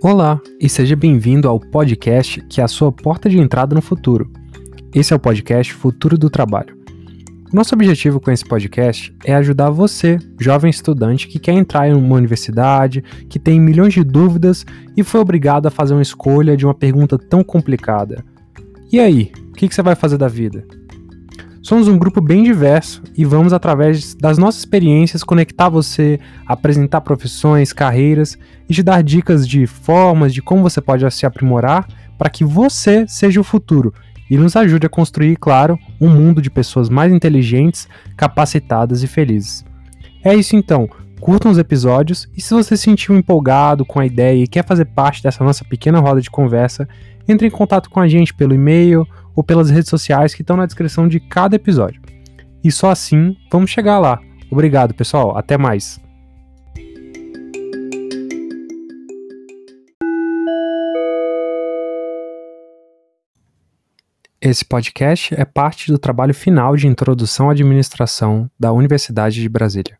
Olá e seja bem-vindo ao podcast que é a sua porta de entrada no futuro. Esse é o podcast Futuro do Trabalho. Nosso objetivo com esse podcast é ajudar você, jovem estudante que quer entrar em uma universidade, que tem milhões de dúvidas e foi obrigado a fazer uma escolha de uma pergunta tão complicada. E aí, o que você vai fazer da vida? Somos um grupo bem diverso e vamos, através das nossas experiências, conectar você, apresentar profissões, carreiras e te dar dicas de formas de como você pode se aprimorar para que você seja o futuro e nos ajude a construir, claro, um mundo de pessoas mais inteligentes, capacitadas e felizes. É isso então. Curtam os episódios e se você se sentiu empolgado com a ideia e quer fazer parte dessa nossa pequena roda de conversa, entre em contato com a gente pelo e-mail ou pelas redes sociais que estão na descrição de cada episódio. E só assim vamos chegar lá. Obrigado, pessoal. Até mais. Esse podcast é parte do trabalho final de introdução à administração da Universidade de Brasília.